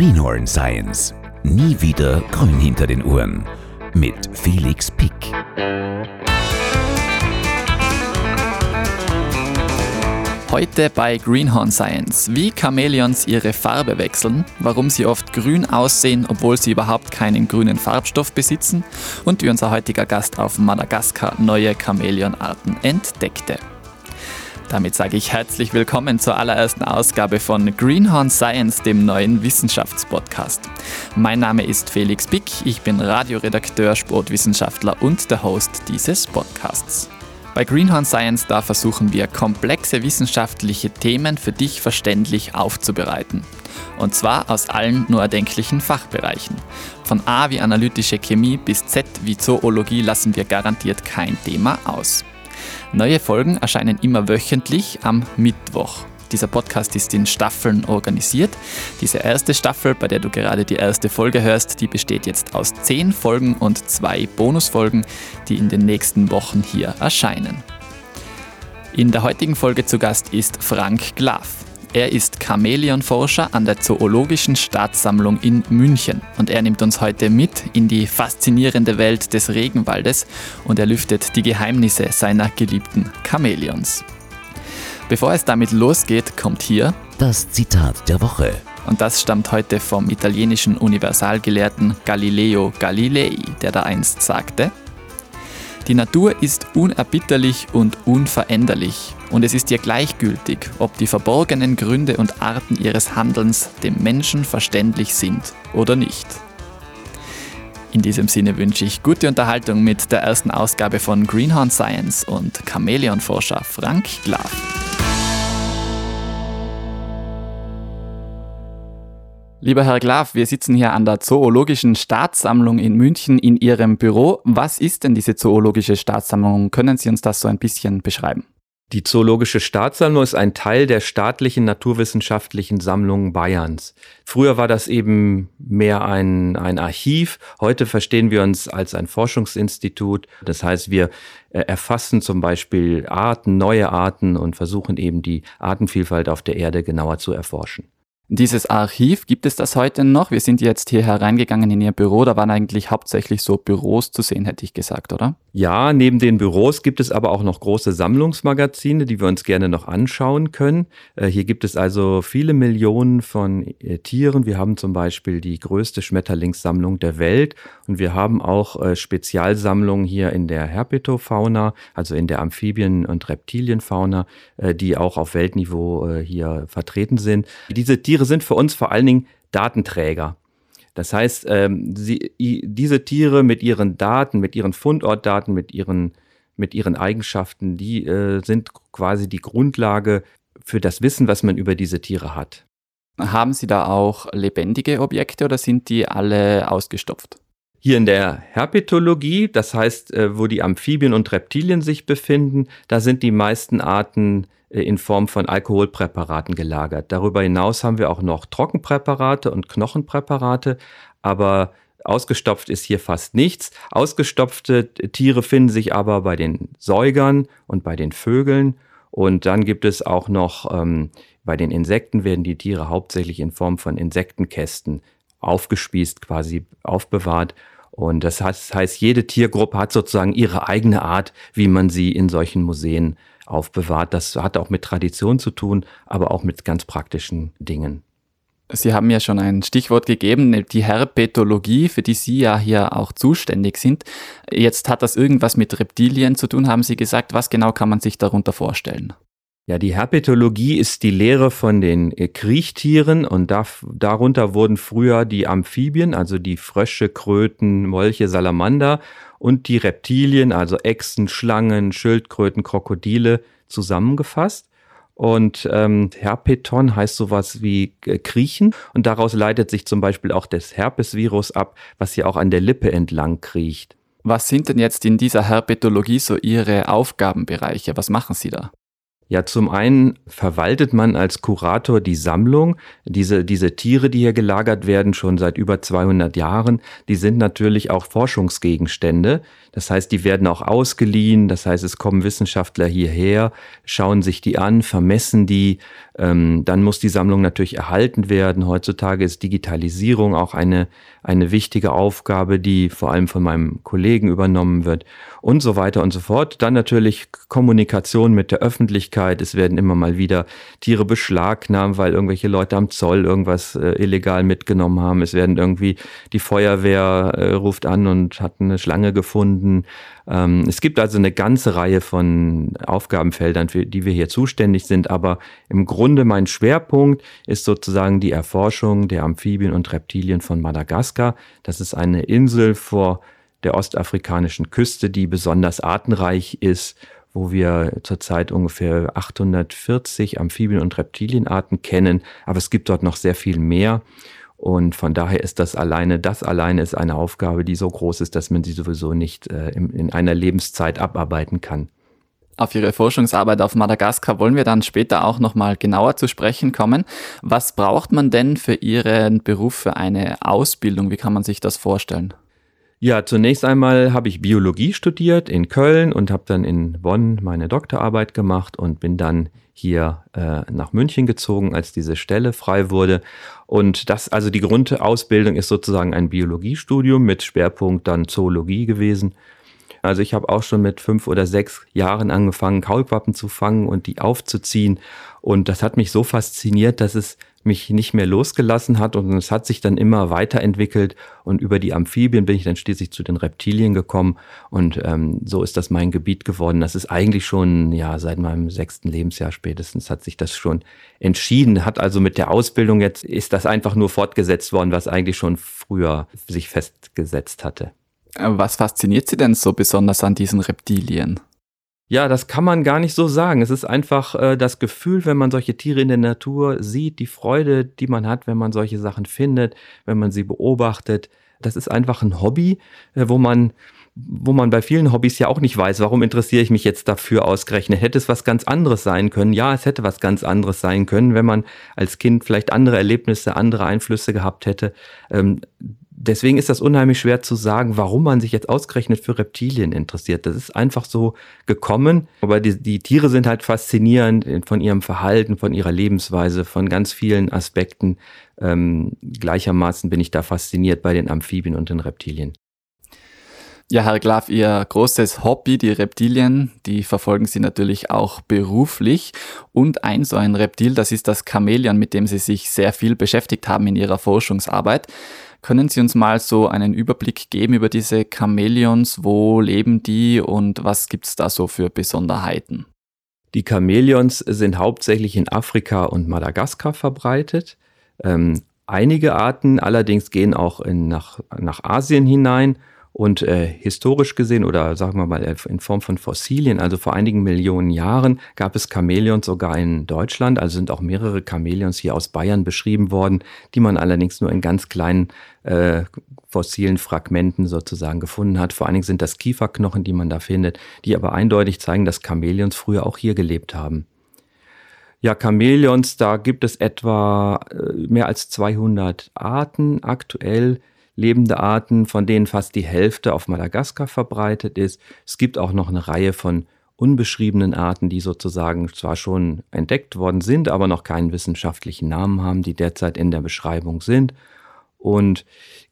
Greenhorn Science. Nie wieder grün hinter den Ohren. Mit Felix Pick. Heute bei Greenhorn Science, wie Chamäleons ihre Farbe wechseln, warum sie oft grün aussehen, obwohl sie überhaupt keinen grünen Farbstoff besitzen und wie unser heutiger Gast auf Madagaskar neue Chamäleonarten entdeckte. Damit sage ich herzlich willkommen zur allerersten Ausgabe von Greenhorn Science, dem neuen Wissenschaftspodcast. Mein Name ist Felix Bick, ich bin Radioredakteur, Sportwissenschaftler und der Host dieses Podcasts. Bei Greenhorn Science da versuchen wir komplexe wissenschaftliche Themen für dich verständlich aufzubereiten. Und zwar aus allen nur erdenklichen Fachbereichen. Von A wie analytische Chemie bis Z wie Zoologie lassen wir garantiert kein Thema aus. Neue Folgen erscheinen immer wöchentlich am Mittwoch. Dieser Podcast ist in Staffeln organisiert. Diese erste Staffel, bei der du gerade die erste Folge hörst, die besteht jetzt aus zehn Folgen und zwei Bonusfolgen, die in den nächsten Wochen hier erscheinen. In der heutigen Folge zu Gast ist Frank Glaf. Er ist Chamäleonforscher an der Zoologischen Staatssammlung in München und er nimmt uns heute mit in die faszinierende Welt des Regenwaldes und er lüftet die Geheimnisse seiner geliebten Chamäleons. Bevor es damit losgeht, kommt hier das Zitat der Woche. Und das stammt heute vom italienischen Universalgelehrten Galileo Galilei, der da einst sagte, die Natur ist unerbitterlich und unveränderlich und es ist ihr gleichgültig, ob die verborgenen Gründe und Arten ihres Handelns dem Menschen verständlich sind oder nicht. In diesem Sinne wünsche ich gute Unterhaltung mit der ersten Ausgabe von Greenhorn Science und Chamäleonforscher Frank Glaf. Lieber Herr Glaf, wir sitzen hier an der Zoologischen Staatssammlung in München in Ihrem Büro. Was ist denn diese Zoologische Staatssammlung? Können Sie uns das so ein bisschen beschreiben? Die Zoologische Staatssammlung ist ein Teil der staatlichen naturwissenschaftlichen Sammlungen Bayerns. Früher war das eben mehr ein, ein Archiv. Heute verstehen wir uns als ein Forschungsinstitut. Das heißt, wir äh, erfassen zum Beispiel Arten, neue Arten und versuchen eben die Artenvielfalt auf der Erde genauer zu erforschen. Dieses Archiv, gibt es das heute noch? Wir sind jetzt hier hereingegangen in Ihr Büro, da waren eigentlich hauptsächlich so Büros zu sehen, hätte ich gesagt, oder? Ja, neben den Büros gibt es aber auch noch große Sammlungsmagazine, die wir uns gerne noch anschauen können. Äh, hier gibt es also viele Millionen von äh, Tieren. Wir haben zum Beispiel die größte Schmetterlingssammlung der Welt und wir haben auch äh, Spezialsammlungen hier in der Herpetofauna, also in der Amphibien- und Reptilienfauna, die auch auf Weltniveau hier vertreten sind. Diese Tiere sind für uns vor allen Dingen Datenträger. Das heißt, ähm, sie, diese Tiere mit ihren Daten, mit ihren Fundortdaten, mit ihren, mit ihren Eigenschaften, die äh, sind quasi die Grundlage für das Wissen, was man über diese Tiere hat. Haben Sie da auch lebendige Objekte oder sind die alle ausgestopft? Hier in der Herpetologie, das heißt, äh, wo die Amphibien und Reptilien sich befinden, da sind die meisten Arten äh, in Form von Alkoholpräparaten gelagert. Darüber hinaus haben wir auch noch Trockenpräparate und Knochenpräparate, aber ausgestopft ist hier fast nichts. Ausgestopfte Tiere finden sich aber bei den Säugern und bei den Vögeln. Und dann gibt es auch noch, ähm, bei den Insekten werden die Tiere hauptsächlich in Form von Insektenkästen aufgespießt, quasi aufbewahrt. Und das heißt, jede Tiergruppe hat sozusagen ihre eigene Art, wie man sie in solchen Museen aufbewahrt. Das hat auch mit Tradition zu tun, aber auch mit ganz praktischen Dingen. Sie haben ja schon ein Stichwort gegeben, die Herpetologie, für die Sie ja hier auch zuständig sind. Jetzt hat das irgendwas mit Reptilien zu tun, haben Sie gesagt. Was genau kann man sich darunter vorstellen? Ja, die Herpetologie ist die Lehre von den äh, Kriechtieren und da, darunter wurden früher die Amphibien, also die Frösche, Kröten, Molche, Salamander und die Reptilien, also Echsen, Schlangen, Schildkröten, Krokodile zusammengefasst. Und ähm, Herpeton heißt sowas wie äh, Kriechen und daraus leitet sich zum Beispiel auch das Herpesvirus ab, was ja auch an der Lippe entlang kriecht. Was sind denn jetzt in dieser Herpetologie so Ihre Aufgabenbereiche? Was machen Sie da? Ja, zum einen verwaltet man als Kurator die Sammlung. Diese, diese Tiere, die hier gelagert werden, schon seit über 200 Jahren, die sind natürlich auch Forschungsgegenstände. Das heißt, die werden auch ausgeliehen. Das heißt, es kommen Wissenschaftler hierher, schauen sich die an, vermessen die, Ähm, dann muss die Sammlung natürlich erhalten werden. Heutzutage ist Digitalisierung auch eine, eine wichtige Aufgabe, die vor allem von meinem Kollegen übernommen wird und so weiter und so fort. Dann natürlich Kommunikation mit der Öffentlichkeit. Es werden immer mal wieder Tiere beschlagnahmt, weil irgendwelche Leute am Zoll irgendwas äh, illegal mitgenommen haben. Es werden irgendwie die Feuerwehr äh, ruft an und hat eine Schlange gefunden. Ähm, es gibt also eine ganze Reihe von Aufgabenfeldern, für die wir hier zuständig sind. Aber im Grunde mein Schwerpunkt ist sozusagen die Erforschung der Amphibien und Reptilien von Madagaskar. Das ist eine Insel vor der ostafrikanischen Küste, die besonders artenreich ist, wo wir zurzeit ungefähr 840 Amphibien- und Reptilienarten kennen. Aber es gibt dort noch sehr viel mehr. Und von daher ist das alleine, das alleine ist eine Aufgabe, die so groß ist, dass man sie sowieso nicht äh, in, in einer Lebenszeit abarbeiten kann. Auf Ihre Forschungsarbeit auf Madagaskar wollen wir dann später auch nochmal genauer zu sprechen kommen. Was braucht man denn für Ihren Beruf für eine Ausbildung? Wie kann man sich das vorstellen? Ja, zunächst einmal habe ich Biologie studiert in Köln und habe dann in Bonn meine Doktorarbeit gemacht und bin dann hier äh, nach München gezogen, als diese Stelle frei wurde. Und das, also die Grundausbildung ist sozusagen ein Biologiestudium mit Schwerpunkt dann Zoologie gewesen. Also ich habe auch schon mit fünf oder sechs Jahren angefangen, Kaulquappen zu fangen und die aufzuziehen. Und das hat mich so fasziniert, dass es mich nicht mehr losgelassen hat und es hat sich dann immer weiterentwickelt und über die Amphibien bin ich dann schließlich zu den Reptilien gekommen und ähm, so ist das mein Gebiet geworden. Das ist eigentlich schon ja seit meinem sechsten Lebensjahr spätestens hat sich das schon entschieden. Hat also mit der Ausbildung jetzt ist das einfach nur fortgesetzt worden, was eigentlich schon früher sich festgesetzt hatte. Was fasziniert Sie denn so besonders an diesen Reptilien? Ja, das kann man gar nicht so sagen. Es ist einfach äh, das Gefühl, wenn man solche Tiere in der Natur sieht, die Freude, die man hat, wenn man solche Sachen findet, wenn man sie beobachtet. Das ist einfach ein Hobby, äh, wo man wo man bei vielen Hobbys ja auch nicht weiß, warum interessiere ich mich jetzt dafür ausgerechnet? Hätte es was ganz anderes sein können? Ja, es hätte was ganz anderes sein können, wenn man als Kind vielleicht andere Erlebnisse, andere Einflüsse gehabt hätte. Ähm, deswegen ist das unheimlich schwer zu sagen, warum man sich jetzt ausgerechnet für Reptilien interessiert. Das ist einfach so gekommen. Aber die, die Tiere sind halt faszinierend von ihrem Verhalten, von ihrer Lebensweise, von ganz vielen Aspekten. Ähm, gleichermaßen bin ich da fasziniert bei den Amphibien und den Reptilien. Ja, Herr Glaf, Ihr großes Hobby, die Reptilien, die verfolgen Sie natürlich auch beruflich. Und ein so ein Reptil, das ist das Chamäleon, mit dem Sie sich sehr viel beschäftigt haben in Ihrer Forschungsarbeit. Können Sie uns mal so einen Überblick geben über diese Chamäleons? Wo leben die und was gibt es da so für Besonderheiten? Die Chamäleons sind hauptsächlich in Afrika und Madagaskar verbreitet. Ähm, einige Arten allerdings gehen auch in, nach, nach Asien hinein und äh, historisch gesehen oder sagen wir mal in Form von Fossilien, also vor einigen Millionen Jahren, gab es Chamäleons sogar in Deutschland. Also sind auch mehrere Chamäleons hier aus Bayern beschrieben worden, die man allerdings nur in ganz kleinen äh, fossilen Fragmenten sozusagen gefunden hat. Vor allen Dingen sind das Kieferknochen, die man da findet, die aber eindeutig zeigen, dass Chamäleons früher auch hier gelebt haben. Ja, Chamäleons, da gibt es etwa äh, mehr als 200 Arten aktuell lebende Arten, von denen fast die Hälfte auf Madagaskar verbreitet ist. Es gibt auch noch eine Reihe von unbeschriebenen Arten, die sozusagen zwar schon entdeckt worden sind, aber noch keinen wissenschaftlichen Namen haben, die derzeit in der Beschreibung sind. Und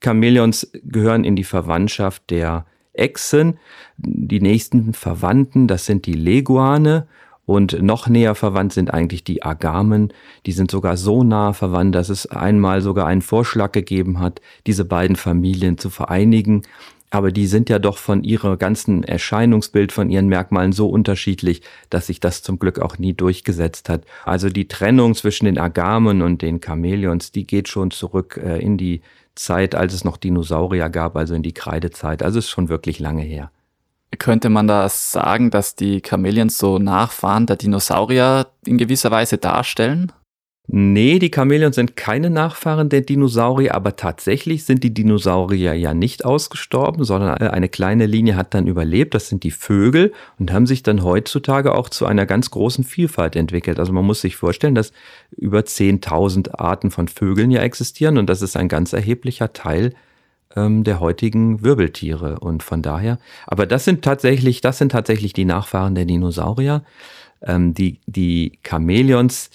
Chamäleons gehören in die Verwandtschaft der Echsen. Die nächsten Verwandten, das sind die Leguane und noch näher verwandt sind eigentlich die Agamen. Die sind sogar so nah verwandt, dass es einmal sogar einen Vorschlag gegeben hat, diese beiden Familien zu vereinigen. Aber die sind ja doch von ihrer ganzen Erscheinungsbild, von ihren Merkmalen so unterschiedlich, dass sich das zum Glück auch nie durchgesetzt hat. Also die Trennung zwischen den Agamen und den Chamäleons, die geht schon zurück äh, in die Zeit, als es noch Dinosaurier gab, also in die Kreidezeit. Also ist schon wirklich lange her. Könnte man da sagen, dass die Chamäleons so Nachfahren der Dinosaurier in gewisser Weise darstellen? Nee, die Chamäleons sind keine Nachfahren der Dinosaurier, aber tatsächlich sind die Dinosaurier ja nicht ausgestorben, sondern eine kleine Linie hat dann überlebt, das sind die Vögel und haben sich dann heutzutage auch zu einer ganz großen Vielfalt entwickelt. Also man muss sich vorstellen, dass über 10.000 Arten von Vögeln ja existieren und das ist ein ganz erheblicher Teil ähm, der heutigen Wirbeltiere. Und von daher, aber das sind tatsächlich, das sind tatsächlich die Nachfahren der Dinosaurier. Ähm, die, die Chamäleons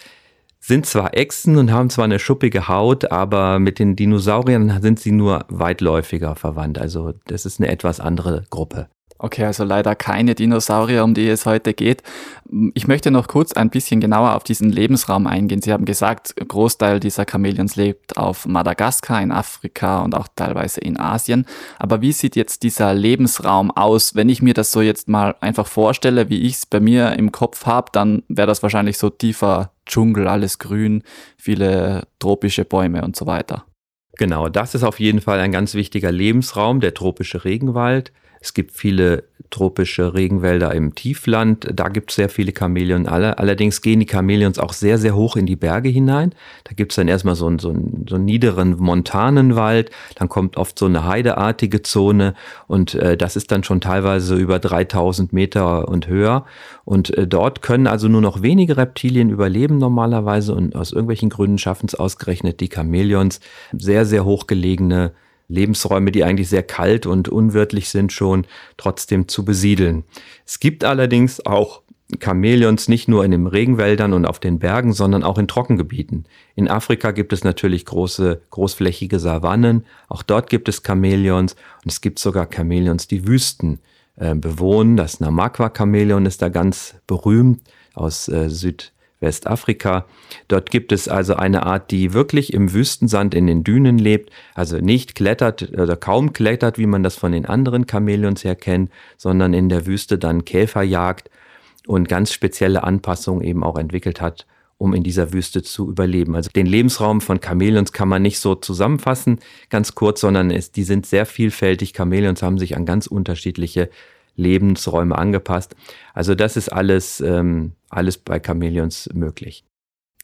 sind zwar Echsen und haben zwar eine schuppige Haut, aber mit den Dinosauriern sind sie nur weitläufiger verwandt. Also das ist eine etwas andere Gruppe. Okay, also leider keine Dinosaurier, um die es heute geht. Ich möchte noch kurz ein bisschen genauer auf diesen Lebensraum eingehen. Sie haben gesagt, Großteil dieser Chamäleons lebt auf Madagaskar, in Afrika und auch teilweise in Asien. Aber wie sieht jetzt dieser Lebensraum aus? Wenn ich mir das so jetzt mal einfach vorstelle, wie ich es bei mir im Kopf habe, dann wäre das wahrscheinlich so tiefer Dschungel, alles grün, viele tropische Bäume und so weiter. Genau, das ist auf jeden Fall ein ganz wichtiger Lebensraum, der tropische Regenwald. Es gibt viele tropische Regenwälder im Tiefland. Da gibt es sehr viele Chamäleon. Allerdings gehen die Chamäleons auch sehr, sehr hoch in die Berge hinein. Da gibt es dann erstmal so einen, so, einen, so einen niederen Montanenwald. Dann kommt oft so eine heideartige Zone. Und äh, das ist dann schon teilweise über 3000 Meter und höher. Und äh, dort können also nur noch wenige Reptilien überleben normalerweise. Und aus irgendwelchen Gründen schaffen es ausgerechnet die Chamäleons, sehr, sehr hochgelegene Lebensräume, die eigentlich sehr kalt und unwirtlich sind, schon trotzdem zu besiedeln. Es gibt allerdings auch Chamäleons nicht nur in den Regenwäldern und auf den Bergen, sondern auch in Trockengebieten. In Afrika gibt es natürlich große, großflächige Savannen. Auch dort gibt es Chamäleons und es gibt sogar Chamäleons, die Wüsten äh, bewohnen. Das Namakwa-Chamäleon ist da ganz berühmt aus äh, Süd Westafrika. Dort gibt es also eine Art, die wirklich im Wüstensand in den Dünen lebt, also nicht klettert oder kaum klettert, wie man das von den anderen Chamäleons her kennt, sondern in der Wüste dann Käfer jagt und ganz spezielle Anpassungen eben auch entwickelt hat, um in dieser Wüste zu überleben. Also den Lebensraum von Chamäleons kann man nicht so zusammenfassen, ganz kurz, sondern es, die sind sehr vielfältig. Chamäleons haben sich an ganz unterschiedliche Lebensräume angepasst. Also das ist alles, ähm, alles bei Chamäleons möglich.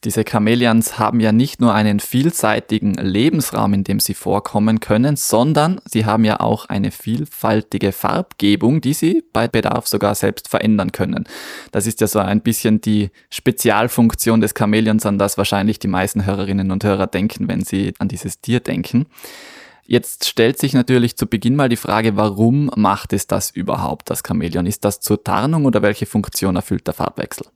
Diese Chamäleons haben ja nicht nur einen vielseitigen Lebensraum, in dem sie vorkommen können, sondern sie haben ja auch eine vielfältige Farbgebung, die sie bei Bedarf sogar selbst verändern können. Das ist ja so ein bisschen die Spezialfunktion des Chamäleons, an das wahrscheinlich die meisten Hörerinnen und Hörer denken, wenn sie an dieses Tier denken. Jetzt stellt sich natürlich zu Beginn mal die Frage, warum macht es das überhaupt, das Chamäleon? Ist das zur Tarnung oder welche Funktion erfüllt der Farbwechsel?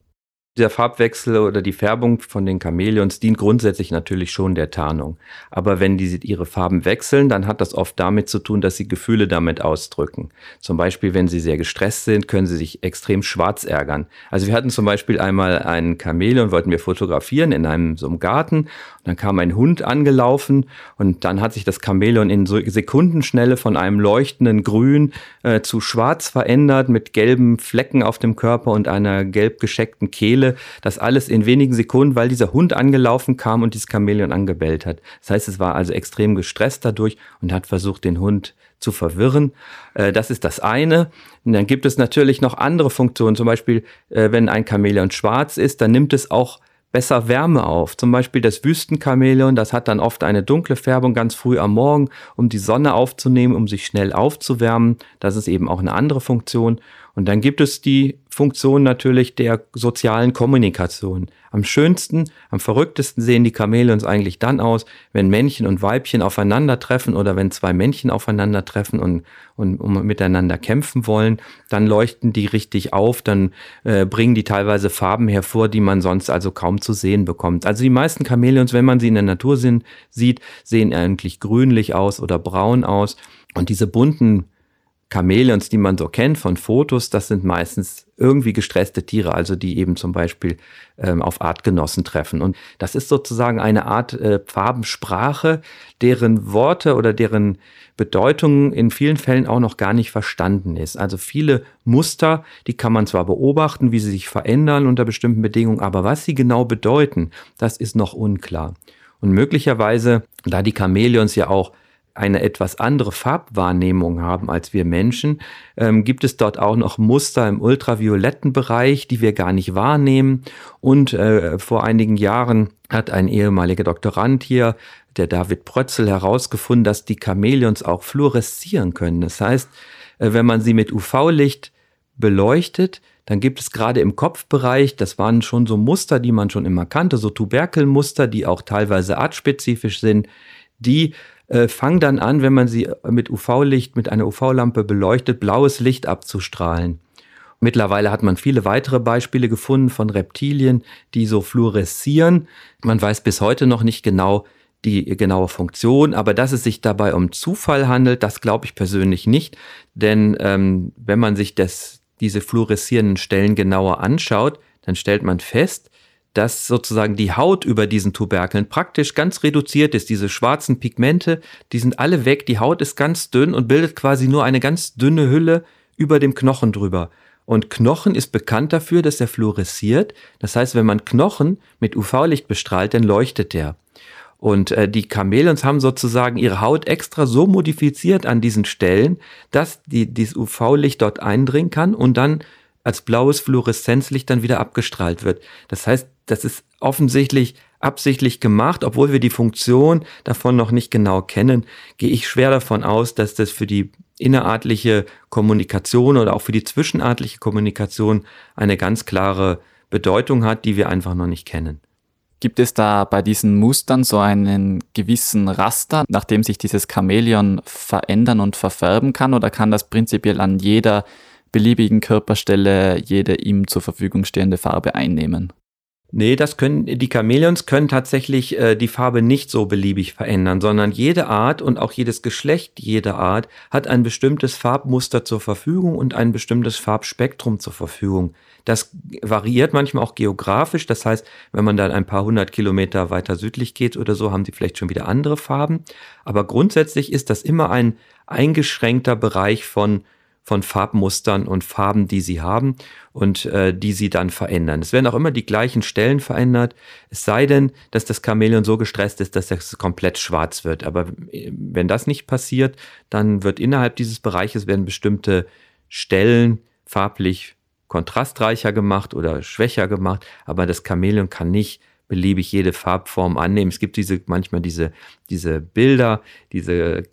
Der Farbwechsel oder die Färbung von den Chamäleons dient grundsätzlich natürlich schon der Tarnung. Aber wenn die ihre Farben wechseln, dann hat das oft damit zu tun, dass sie Gefühle damit ausdrücken. Zum Beispiel, wenn sie sehr gestresst sind, können sie sich extrem schwarz ärgern. Also wir hatten zum Beispiel einmal einen Chamäleon, wollten wir fotografieren in einem so einem Garten. Dann kam ein Hund angelaufen und dann hat sich das Chamäleon in Sekundenschnelle von einem leuchtenden Grün äh, zu schwarz verändert mit gelben Flecken auf dem Körper und einer gelb gescheckten Kehle das alles in wenigen Sekunden, weil dieser Hund angelaufen kam und dieses Chamäleon angebellt hat. Das heißt, es war also extrem gestresst dadurch und hat versucht, den Hund zu verwirren. Äh, das ist das eine. Und dann gibt es natürlich noch andere Funktionen. Zum Beispiel, äh, wenn ein Chamäleon schwarz ist, dann nimmt es auch besser Wärme auf. Zum Beispiel das Wüstenchamäleon, das hat dann oft eine dunkle Färbung ganz früh am Morgen, um die Sonne aufzunehmen, um sich schnell aufzuwärmen. Das ist eben auch eine andere Funktion. Und dann gibt es die Funktion natürlich der sozialen Kommunikation. Am schönsten, am verrücktesten sehen die Chamäleons eigentlich dann aus, wenn Männchen und Weibchen aufeinandertreffen oder wenn zwei Männchen aufeinandertreffen und, und um miteinander kämpfen wollen, dann leuchten die richtig auf, dann äh, bringen die teilweise Farben hervor, die man sonst also kaum zu sehen bekommt. Also die meisten Chamäleons, wenn man sie in der Natur sind, sieht, sehen eigentlich grünlich aus oder braun aus. Und diese bunten Chamäleons, die man so kennt von Fotos, das sind meistens irgendwie gestresste Tiere, also die eben zum Beispiel ähm, auf Artgenossen treffen. Und das ist sozusagen eine Art äh, Farbensprache, deren Worte oder deren Bedeutung in vielen Fällen auch noch gar nicht verstanden ist. Also viele Muster, die kann man zwar beobachten, wie sie sich verändern unter bestimmten Bedingungen, aber was sie genau bedeuten, das ist noch unklar. Und möglicherweise, da die Chamäleons ja auch eine etwas andere Farbwahrnehmung haben als wir Menschen, ähm, gibt es dort auch noch Muster im ultravioletten Bereich, die wir gar nicht wahrnehmen. Und äh, vor einigen Jahren hat ein ehemaliger Doktorand hier, der David Prötzel, herausgefunden, dass die Chamäleons auch fluoreszieren können. Das heißt, äh, wenn man sie mit UV-Licht beleuchtet, dann gibt es gerade im Kopfbereich, das waren schon so Muster, die man schon immer kannte, so Tuberkelmuster, die auch teilweise artspezifisch sind, die äh, fangen dann an, wenn man sie mit UV-Licht, mit einer UV-Lampe beleuchtet, blaues Licht abzustrahlen. Mittlerweile hat man viele weitere Beispiele gefunden von Reptilien, die so fluoreszieren. Man weiß bis heute noch nicht genau die genaue Funktion, aber dass es sich dabei um Zufall handelt, das glaube ich persönlich nicht. Denn ähm, wenn man sich das, diese fluoreszierenden Stellen genauer anschaut, dann stellt man fest, dass sozusagen die Haut über diesen Tuberkeln praktisch ganz reduziert ist. Diese schwarzen Pigmente, die sind alle weg. Die Haut ist ganz dünn und bildet quasi nur eine ganz dünne Hülle über dem Knochen drüber. Und Knochen ist bekannt dafür, dass er fluoresziert. Das heißt, wenn man Knochen mit UV-Licht bestrahlt, dann leuchtet er. Und äh, die Chamäleons haben sozusagen ihre Haut extra so modifiziert an diesen Stellen, dass die, dieses UV-Licht dort eindringen kann und dann als blaues Fluoreszenzlicht dann wieder abgestrahlt wird. Das heißt, das ist offensichtlich absichtlich gemacht, obwohl wir die Funktion davon noch nicht genau kennen, gehe ich schwer davon aus, dass das für die innerartliche Kommunikation oder auch für die zwischenartliche Kommunikation eine ganz klare Bedeutung hat, die wir einfach noch nicht kennen. Gibt es da bei diesen Mustern so einen gewissen Raster, nachdem sich dieses Chamäleon verändern und verfärben kann, oder kann das prinzipiell an jeder beliebigen Körperstelle jede ihm zur Verfügung stehende Farbe einnehmen? Nee, das können, die Chamäleons können tatsächlich äh, die Farbe nicht so beliebig verändern, sondern jede Art und auch jedes Geschlecht jeder Art hat ein bestimmtes Farbmuster zur Verfügung und ein bestimmtes Farbspektrum zur Verfügung. Das variiert manchmal auch geografisch. Das heißt, wenn man dann ein paar hundert Kilometer weiter südlich geht oder so, haben sie vielleicht schon wieder andere Farben. Aber grundsätzlich ist das immer ein eingeschränkter Bereich von von Farbmustern und Farben, die sie haben und äh, die sie dann verändern. Es werden auch immer die gleichen Stellen verändert, es sei denn, dass das Chamäleon so gestresst ist, dass es komplett schwarz wird. Aber äh, wenn das nicht passiert, dann wird innerhalb dieses Bereiches werden bestimmte Stellen farblich kontrastreicher gemacht oder schwächer gemacht, aber das Chamäleon kann nicht beliebig jede Farbform annehmen. Es gibt diese, manchmal diese, diese Bilder, diese,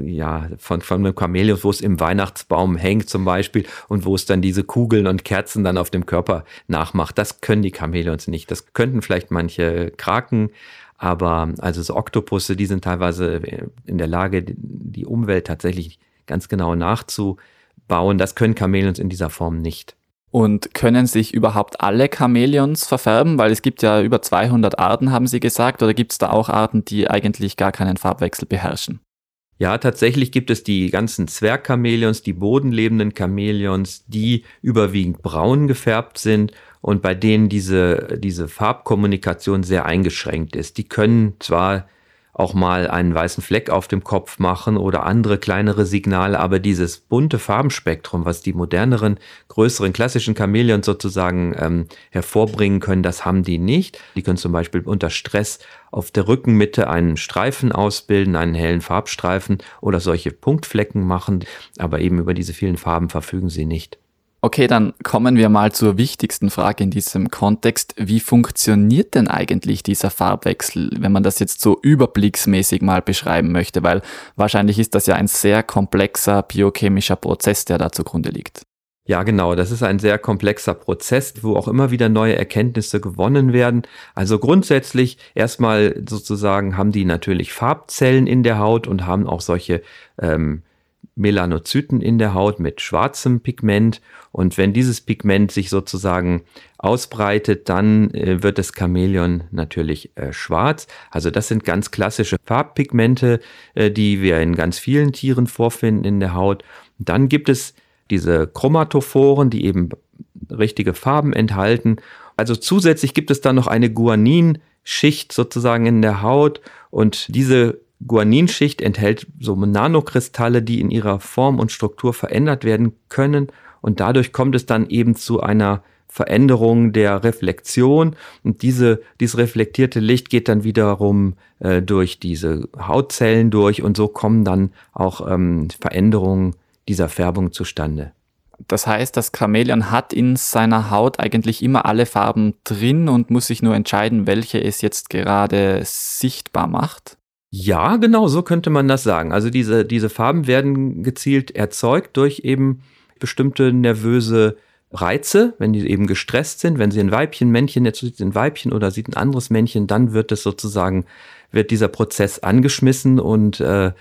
ja, von, von einem Chamäleon, wo es im Weihnachtsbaum hängt zum Beispiel und wo es dann diese Kugeln und Kerzen dann auf dem Körper nachmacht. Das können die Chamäleons nicht. Das könnten vielleicht manche Kraken, aber also so Oktopusse, die sind teilweise in der Lage, die Umwelt tatsächlich ganz genau nachzubauen. Das können Chamäleons in dieser Form nicht. Und können sich überhaupt alle Chamäleons verfärben? Weil es gibt ja über 200 Arten, haben Sie gesagt. Oder gibt es da auch Arten, die eigentlich gar keinen Farbwechsel beherrschen? Ja, tatsächlich gibt es die ganzen Zwergchamäleons, die bodenlebenden Chamäleons, die überwiegend braun gefärbt sind und bei denen diese, diese Farbkommunikation sehr eingeschränkt ist. Die können zwar auch mal einen weißen Fleck auf dem Kopf machen oder andere kleinere Signale, aber dieses bunte Farbenspektrum, was die moderneren, größeren, klassischen Chamäleons sozusagen ähm, hervorbringen können, das haben die nicht. Die können zum Beispiel unter Stress auf der Rückenmitte einen Streifen ausbilden, einen hellen Farbstreifen oder solche Punktflecken machen, aber eben über diese vielen Farben verfügen sie nicht. Okay, dann kommen wir mal zur wichtigsten Frage in diesem Kontext. Wie funktioniert denn eigentlich dieser Farbwechsel, wenn man das jetzt so überblicksmäßig mal beschreiben möchte? Weil wahrscheinlich ist das ja ein sehr komplexer biochemischer Prozess, der da zugrunde liegt. Ja, genau. Das ist ein sehr komplexer Prozess, wo auch immer wieder neue Erkenntnisse gewonnen werden. Also grundsätzlich erstmal sozusagen haben die natürlich Farbzellen in der Haut und haben auch solche ähm, Melanozyten in der Haut mit schwarzem Pigment. Und wenn dieses Pigment sich sozusagen ausbreitet, dann äh, wird das Chamäleon natürlich äh, schwarz. Also das sind ganz klassische Farbpigmente, äh, die wir in ganz vielen Tieren vorfinden in der Haut. dann gibt es diese Chromatophoren, die eben richtige Farben enthalten. Also zusätzlich gibt es dann noch eine Guaninschicht sozusagen in der Haut und diese Guaninschicht enthält so Nanokristalle, die in ihrer Form und Struktur verändert werden können und dadurch kommt es dann eben zu einer Veränderung der Reflexion und diese, dieses reflektierte Licht geht dann wiederum äh, durch diese Hautzellen durch und so kommen dann auch ähm, Veränderungen dieser Färbung zustande. Das heißt, das Chamäleon hat in seiner Haut eigentlich immer alle Farben drin und muss sich nur entscheiden, welche es jetzt gerade sichtbar macht? Ja, genau, so könnte man das sagen. Also diese, diese Farben werden gezielt erzeugt durch eben bestimmte nervöse Reize, wenn die eben gestresst sind, wenn sie ein Weibchen, Männchen, jetzt sieht ein Weibchen oder sieht ein anderes Männchen, dann wird es sozusagen, wird dieser Prozess angeschmissen und äh,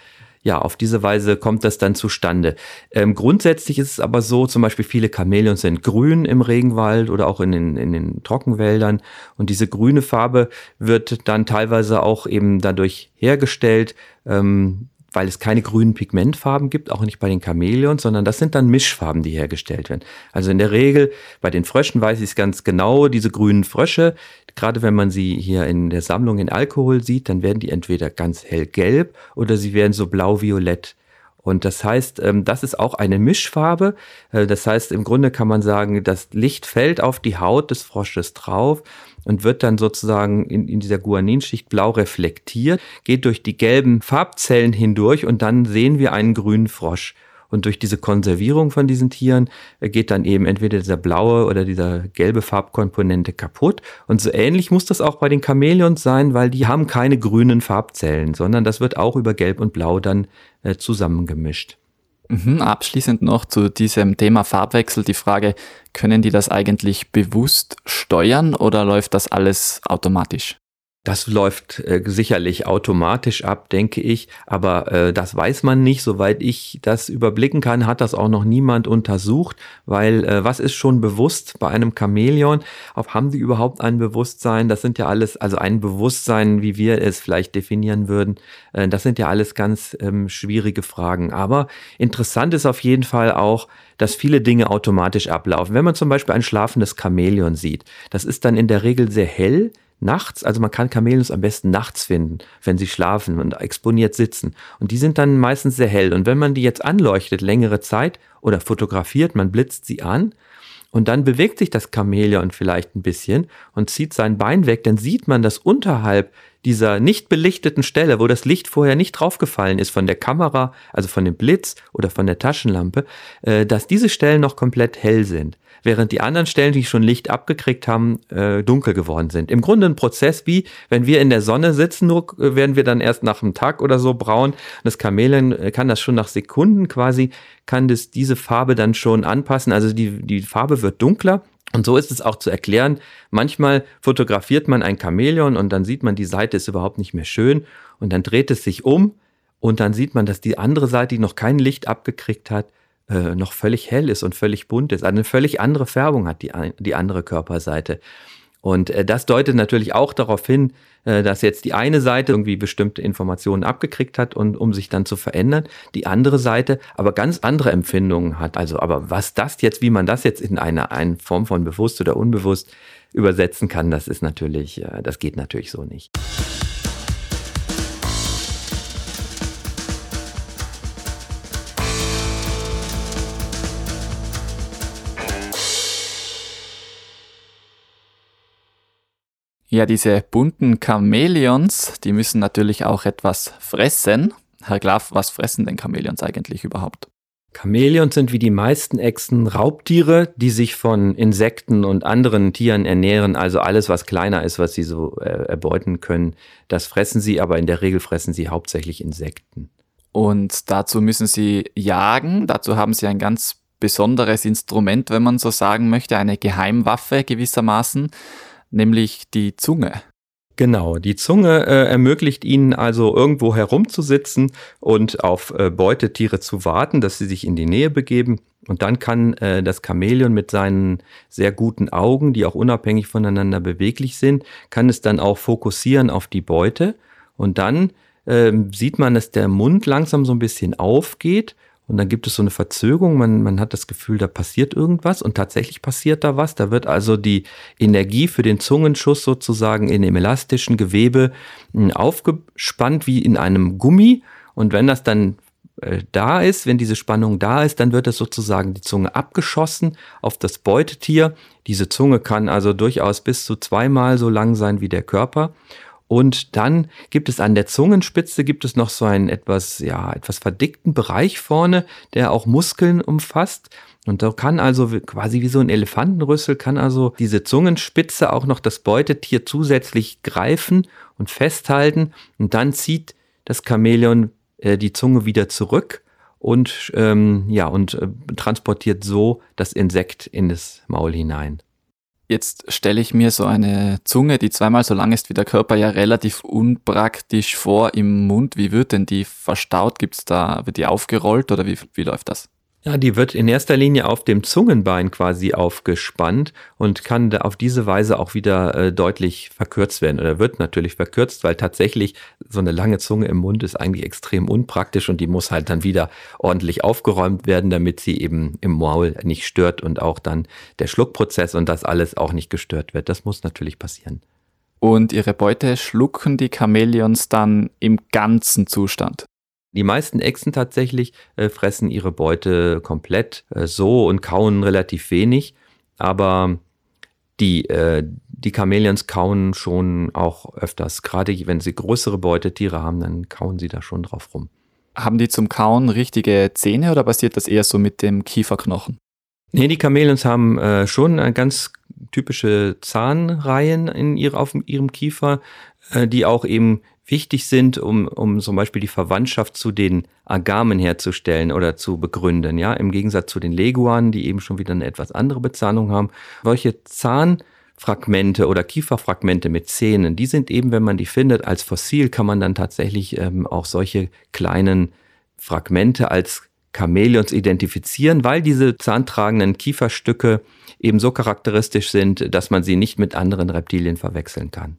ja, auf diese Weise kommt das dann zustande. Ähm, grundsätzlich ist es aber so, zum Beispiel viele Chamäleons sind grün im Regenwald oder auch in den, in den Trockenwäldern. Und diese grüne Farbe wird dann teilweise auch eben dadurch hergestellt, ähm, weil es keine grünen Pigmentfarben gibt, auch nicht bei den Chamäleons, sondern das sind dann Mischfarben, die hergestellt werden. Also in der Regel bei den Fröschen weiß ich es ganz genau, diese grünen Frösche, gerade wenn man sie hier in der Sammlung in Alkohol sieht, dann werden die entweder ganz hellgelb oder sie werden so blau-violett. Und das heißt, ähm, das ist auch eine Mischfarbe. Äh, das heißt, im Grunde kann man sagen, das Licht fällt auf die Haut des Frosches drauf und wird dann sozusagen in, in dieser Guaninschicht blau reflektiert, geht durch die gelben Farbzellen hindurch und dann sehen wir einen grünen Frosch. Und durch diese Konservierung von diesen Tieren äh, geht dann eben entweder dieser blaue oder dieser gelbe Farbkomponente kaputt. Und so ähnlich muss das auch bei den Chamäleons sein, weil die haben keine grünen Farbzellen, sondern das wird auch über Gelb und Blau dann äh, zusammengemischt. Mhm, abschließend noch zu diesem Thema Farbwechsel die Frage, können die das eigentlich bewusst steuern oder läuft das alles automatisch? Das läuft äh, sicherlich automatisch ab, denke ich, aber äh, das weiß man nicht. Soweit ich das überblicken kann, hat das auch noch niemand untersucht, weil äh, was ist schon bewusst bei einem Chamäleon? Auf haben sie überhaupt ein Bewusstsein? Das sind ja alles, also ein Bewusstsein, wie wir es vielleicht definieren würden, äh, das sind ja alles ganz ähm, schwierige Fragen. Aber interessant ist auf jeden Fall auch, dass viele Dinge automatisch ablaufen. Wenn man zum Beispiel ein schlafendes Chamäleon sieht, das ist dann in der Regel sehr hell, nachts, also man kann Chamäleons am besten nachts finden, wenn sie schlafen und exponiert sitzen. Und die sind dann meistens sehr hell. Und wenn man die jetzt anleuchtet längere Zeit oder fotografiert, man blitzt sie an und dann bewegt sich das Chamäleon vielleicht ein bisschen und zieht sein Bein weg, dann sieht man, dass unterhalb dieser nicht belichteten Stelle, wo das Licht vorher nicht draufgefallen ist von der Kamera, also von dem Blitz oder von der Taschenlampe, äh, dass diese Stellen noch komplett hell sind während die anderen Stellen, die schon Licht abgekriegt haben, äh, dunkel geworden sind. Im Grunde ein Prozess wie, wenn wir in der Sonne sitzen, nur äh, werden wir dann erst nach einem Tag oder so braun. Das Kamelen äh, kann das schon nach Sekunden quasi, kann das diese Farbe dann schon anpassen. Also die, die Farbe wird dunkler. Und so ist es auch zu erklären. Manchmal fotografiert man ein Chamäleon und dann sieht man, die Seite ist überhaupt nicht mehr schön und dann dreht es sich um und dann sieht man, dass die andere Seite, die noch kein Licht abgekriegt hat, äh, noch völlig hell ist und völlig bunt ist. Eine völlig andere Färbung hat die, die andere Körperseite. Und äh, das deutet natürlich auch darauf hin, äh, dass jetzt die eine Seite irgendwie bestimmte Informationen abgekriegt hat und um sich dann zu verändern, die andere Seite aber ganz andere Empfindungen hat. Also, aber was das jetzt, wie man das jetzt in eine, eine Form von bewusst oder unbewusst übersetzen kann, das ist natürlich, äh, das geht natürlich so nicht. Ja, diese bunten Chamäleons, die müssen natürlich auch etwas fressen. Herr Glaf, was fressen denn Chamäleons eigentlich überhaupt? Chamäleons sind wie die meisten Echsen Raubtiere, die sich von Insekten und anderen Tieren ernähren. Also alles, was kleiner ist, was sie so äh, erbeuten können, das fressen sie, aber in der Regel fressen sie hauptsächlich Insekten. Und dazu müssen sie jagen. Dazu haben sie ein ganz besonderes Instrument, wenn man so sagen möchte, eine Geheimwaffe gewissermaßen nämlich die Zunge. Genau, die Zunge äh, ermöglicht ihnen also irgendwo herumzusitzen und auf äh, Beutetiere zu warten, dass sie sich in die Nähe begeben. Und dann kann äh, das Chamäleon mit seinen sehr guten Augen, die auch unabhängig voneinander beweglich sind, kann es dann auch fokussieren auf die Beute. Und dann ähm, sieht man, dass der Mund langsam so ein bisschen aufgeht und dann gibt es so eine Verzögerung, man, man hat das Gefühl, da passiert irgendwas und tatsächlich passiert da was. Da wird also die Energie für den Zungenschuss sozusagen in dem elastischen Gewebe hm, aufgespannt wie in einem Gummi. Und wenn das dann äh, da ist, wenn diese Spannung da ist, dann wird es sozusagen die Zunge abgeschossen auf das Beutetier. Diese Zunge kann also durchaus bis zu zweimal so lang sein wie der Körper. Und dann gibt es an der Zungenspitze gibt es noch so einen etwas, ja, etwas verdickten Bereich vorne, der auch Muskeln umfasst. Und da kann also quasi wie so ein Elefantenrüssel, kann also diese Zungenspitze auch noch das Beutetier zusätzlich greifen und festhalten. Und dann zieht das Chamäleon äh, die Zunge wieder zurück und, ähm, ja, und äh, transportiert so das Insekt in das Maul hinein. Jetzt stelle ich mir so eine Zunge, die zweimal so lang ist wie der Körper, ja relativ unpraktisch vor im Mund. Wie wird denn die verstaut? Gibt's da, wird die aufgerollt oder wie, wie läuft das? Ja, die wird in erster Linie auf dem Zungenbein quasi aufgespannt und kann auf diese Weise auch wieder äh, deutlich verkürzt werden oder wird natürlich verkürzt, weil tatsächlich so eine lange Zunge im Mund ist eigentlich extrem unpraktisch und die muss halt dann wieder ordentlich aufgeräumt werden, damit sie eben im Maul nicht stört und auch dann der Schluckprozess und das alles auch nicht gestört wird. Das muss natürlich passieren. Und ihre Beute schlucken die Chamäleons dann im ganzen Zustand. Die meisten Echsen tatsächlich äh, fressen ihre Beute komplett äh, so und kauen relativ wenig, aber die, äh, die Chamäleons kauen schon auch öfters. Gerade wenn sie größere Beutetiere haben, dann kauen sie da schon drauf rum. Haben die zum Kauen richtige Zähne oder passiert das eher so mit dem Kieferknochen? Nee, die Chamäleons haben äh, schon eine ganz typische Zahnreihen in ihre, auf ihrem Kiefer, äh, die auch eben wichtig sind, um, um zum Beispiel die Verwandtschaft zu den Agamen herzustellen oder zu begründen. Ja, im Gegensatz zu den Leguanen, die eben schon wieder eine etwas andere Bezahlung haben. Solche Zahnfragmente oder Kieferfragmente mit Zähnen, die sind eben, wenn man die findet, als Fossil kann man dann tatsächlich ähm, auch solche kleinen Fragmente als Chamäleons identifizieren, weil diese zahntragenden Kieferstücke eben so charakteristisch sind, dass man sie nicht mit anderen Reptilien verwechseln kann.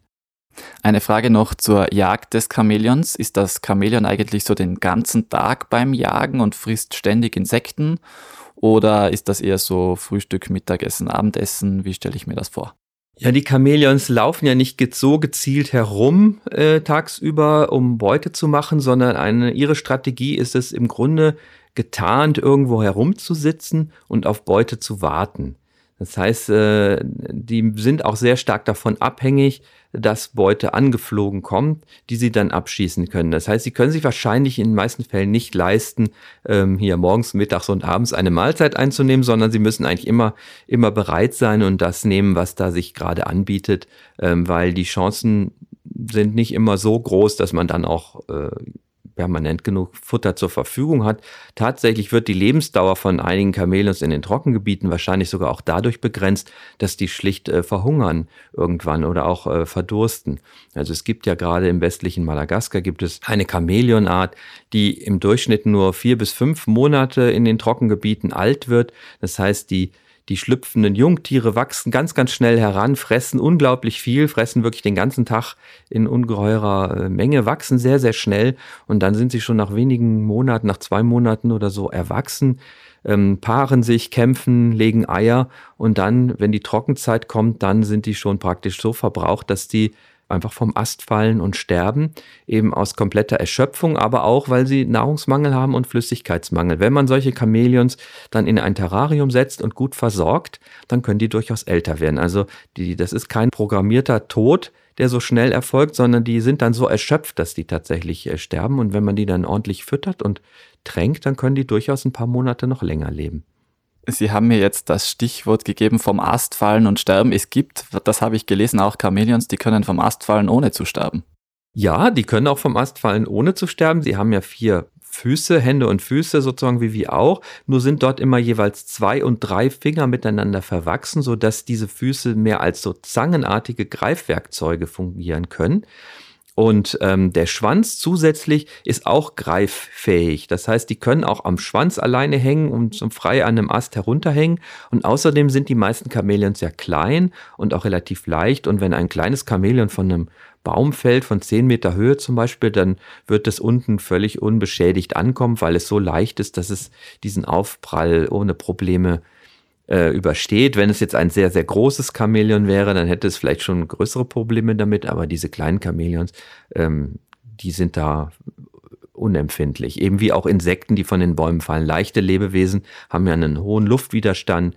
Eine Frage noch zur Jagd des Chamäleons. Ist das Chamäleon eigentlich so den ganzen Tag beim Jagen und frisst ständig Insekten? Oder ist das eher so Frühstück, Mittagessen, Abendessen? Wie stelle ich mir das vor? Ja, die Chamäleons laufen ja nicht so gezielt herum äh, tagsüber, um Beute zu machen, sondern eine, ihre Strategie ist es im Grunde getarnt, irgendwo herumzusitzen und auf Beute zu warten. Das heißt, äh, die sind auch sehr stark davon abhängig, dass Beute angeflogen kommt, die sie dann abschießen können. Das heißt, sie können sich wahrscheinlich in den meisten Fällen nicht leisten, ähm, hier morgens, mittags und abends eine Mahlzeit einzunehmen, sondern sie müssen eigentlich immer, immer bereit sein und das nehmen, was da sich gerade anbietet, ähm, weil die Chancen sind nicht immer so groß, dass man dann auch äh, permanent genug Futter zur Verfügung hat. Tatsächlich wird die Lebensdauer von einigen Chamäleons in den Trockengebieten wahrscheinlich sogar auch dadurch begrenzt, dass die schlicht äh, verhungern irgendwann oder auch äh, verdursten. Also es gibt ja gerade im westlichen Madagaskar gibt es eine Chamäleonart, die im Durchschnitt nur vier bis fünf Monate in den Trockengebieten alt wird. Das heißt, die die schlüpfenden Jungtiere wachsen ganz, ganz schnell heran, fressen unglaublich viel, fressen wirklich den ganzen Tag in ungeheurer äh, Menge, wachsen sehr, sehr schnell. Und dann sind sie schon nach wenigen Monaten, nach zwei Monaten oder so erwachsen, ähm, paaren sich, kämpfen, legen Eier. Und dann, wenn die Trockenzeit kommt, dann sind die schon praktisch so verbraucht, dass die einfach vom Ast fallen und sterben, eben aus kompletter Erschöpfung, aber auch, weil sie Nahrungsmangel haben und Flüssigkeitsmangel. Wenn man solche Chamäleons dann in ein Terrarium setzt und gut versorgt, dann können die durchaus älter werden. Also die, das ist kein programmierter Tod, der so schnell erfolgt, sondern die sind dann so erschöpft, dass die tatsächlich äh, sterben. Und wenn man die dann ordentlich füttert und tränkt, dann können die durchaus ein paar Monate noch länger leben. Sie haben mir jetzt das Stichwort gegeben vom Ast fallen und sterben. Es gibt, das habe ich gelesen, auch Chamäleons, die können vom Ast fallen, ohne zu sterben. Ja, die können auch vom Ast fallen, ohne zu sterben. Sie haben ja vier Füße, Hände und Füße sozusagen wie wir auch. Nur sind dort immer jeweils zwei und drei Finger miteinander verwachsen, sodass diese Füße mehr als so zangenartige Greifwerkzeuge fungieren können. Und ähm, der Schwanz zusätzlich ist auch greiffähig. Das heißt, die können auch am Schwanz alleine hängen und zum frei an einem Ast herunterhängen. Und außerdem sind die meisten Chamäleons sehr klein und auch relativ leicht. Und wenn ein kleines Chamäleon von einem Baum fällt, von 10 Meter Höhe zum Beispiel, dann wird es unten völlig unbeschädigt ankommen, weil es so leicht ist, dass es diesen Aufprall ohne Probleme äh, übersteht. Wenn es jetzt ein sehr, sehr großes Chamäleon wäre, dann hätte es vielleicht schon größere Probleme damit, aber diese kleinen Chamäleons, ähm, die sind da unempfindlich. Eben wie auch Insekten, die von den Bäumen fallen. Leichte Lebewesen haben ja einen hohen Luftwiderstand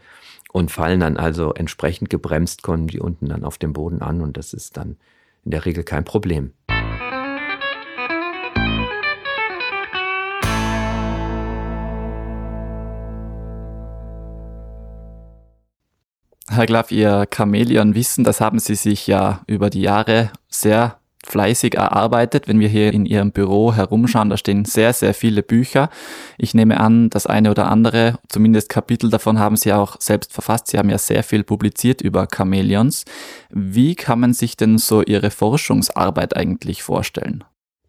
und fallen dann also entsprechend gebremst, kommen die unten dann auf dem Boden an und das ist dann in der Regel kein Problem. Herr Glaff, Ihr Chamäleon-Wissen, das haben Sie sich ja über die Jahre sehr fleißig erarbeitet. Wenn wir hier in Ihrem Büro herumschauen, da stehen sehr, sehr viele Bücher. Ich nehme an, das eine oder andere, zumindest Kapitel davon haben Sie auch selbst verfasst. Sie haben ja sehr viel publiziert über Chamäleons. Wie kann man sich denn so Ihre Forschungsarbeit eigentlich vorstellen?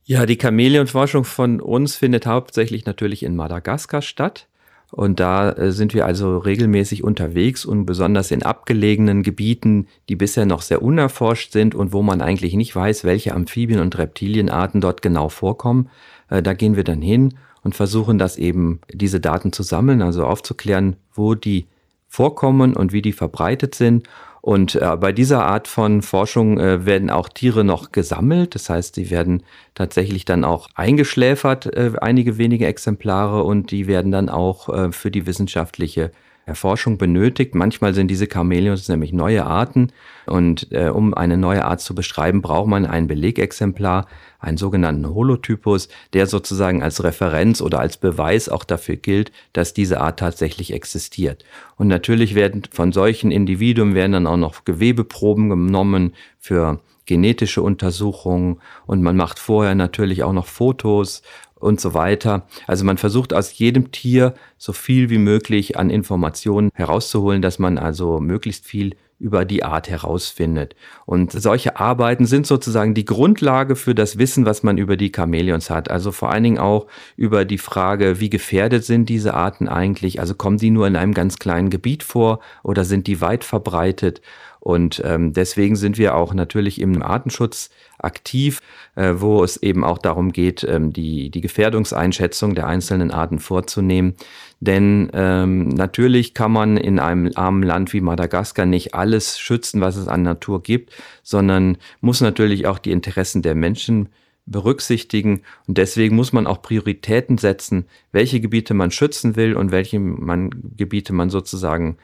Ja, die Chamäleonforschung von uns findet hauptsächlich natürlich in Madagaskar statt. Und da äh, sind wir also regelmäßig unterwegs und besonders in abgelegenen Gebieten, die bisher noch sehr unerforscht sind und wo man eigentlich nicht weiß, welche Amphibien- und Reptilienarten dort genau vorkommen. Äh, da gehen wir dann hin und versuchen das eben, diese Daten zu sammeln, also aufzuklären, wo die vorkommen und wie die verbreitet sind und äh, bei dieser Art von Forschung äh, werden auch Tiere noch gesammelt. Das heißt, sie werden tatsächlich dann auch eingeschläfert, äh, einige wenige Exemplare, und die werden dann auch äh, für die wissenschaftliche Erforschung benötigt. Manchmal sind diese Chamäleons nämlich neue Arten und äh, um eine neue Art zu beschreiben, braucht man ein Belegexemplar, einen sogenannten Holotypus, der sozusagen als Referenz oder als Beweis auch dafür gilt, dass diese Art tatsächlich existiert. Und natürlich werden von solchen Individuen werden dann auch noch Gewebeproben genommen für genetische Untersuchungen und man macht vorher natürlich auch noch Fotos und so weiter. Also man versucht aus jedem Tier so viel wie möglich an Informationen herauszuholen, dass man also möglichst viel über die Art herausfindet. Und solche Arbeiten sind sozusagen die Grundlage für das Wissen, was man über die Chamäleons hat. Also vor allen Dingen auch über die Frage, wie gefährdet sind diese Arten eigentlich? Also kommen die nur in einem ganz kleinen Gebiet vor oder sind die weit verbreitet? Und ähm, deswegen sind wir auch natürlich im Artenschutz aktiv, äh, wo es eben auch darum geht, ähm, die, die Gefährdungseinschätzung der einzelnen Arten vorzunehmen. Denn ähm, natürlich kann man in einem armen Land wie Madagaskar nicht alles schützen, was es an Natur gibt, sondern muss natürlich auch die Interessen der Menschen berücksichtigen. Und deswegen muss man auch Prioritäten setzen, welche Gebiete man schützen will und welche man, Gebiete man sozusagen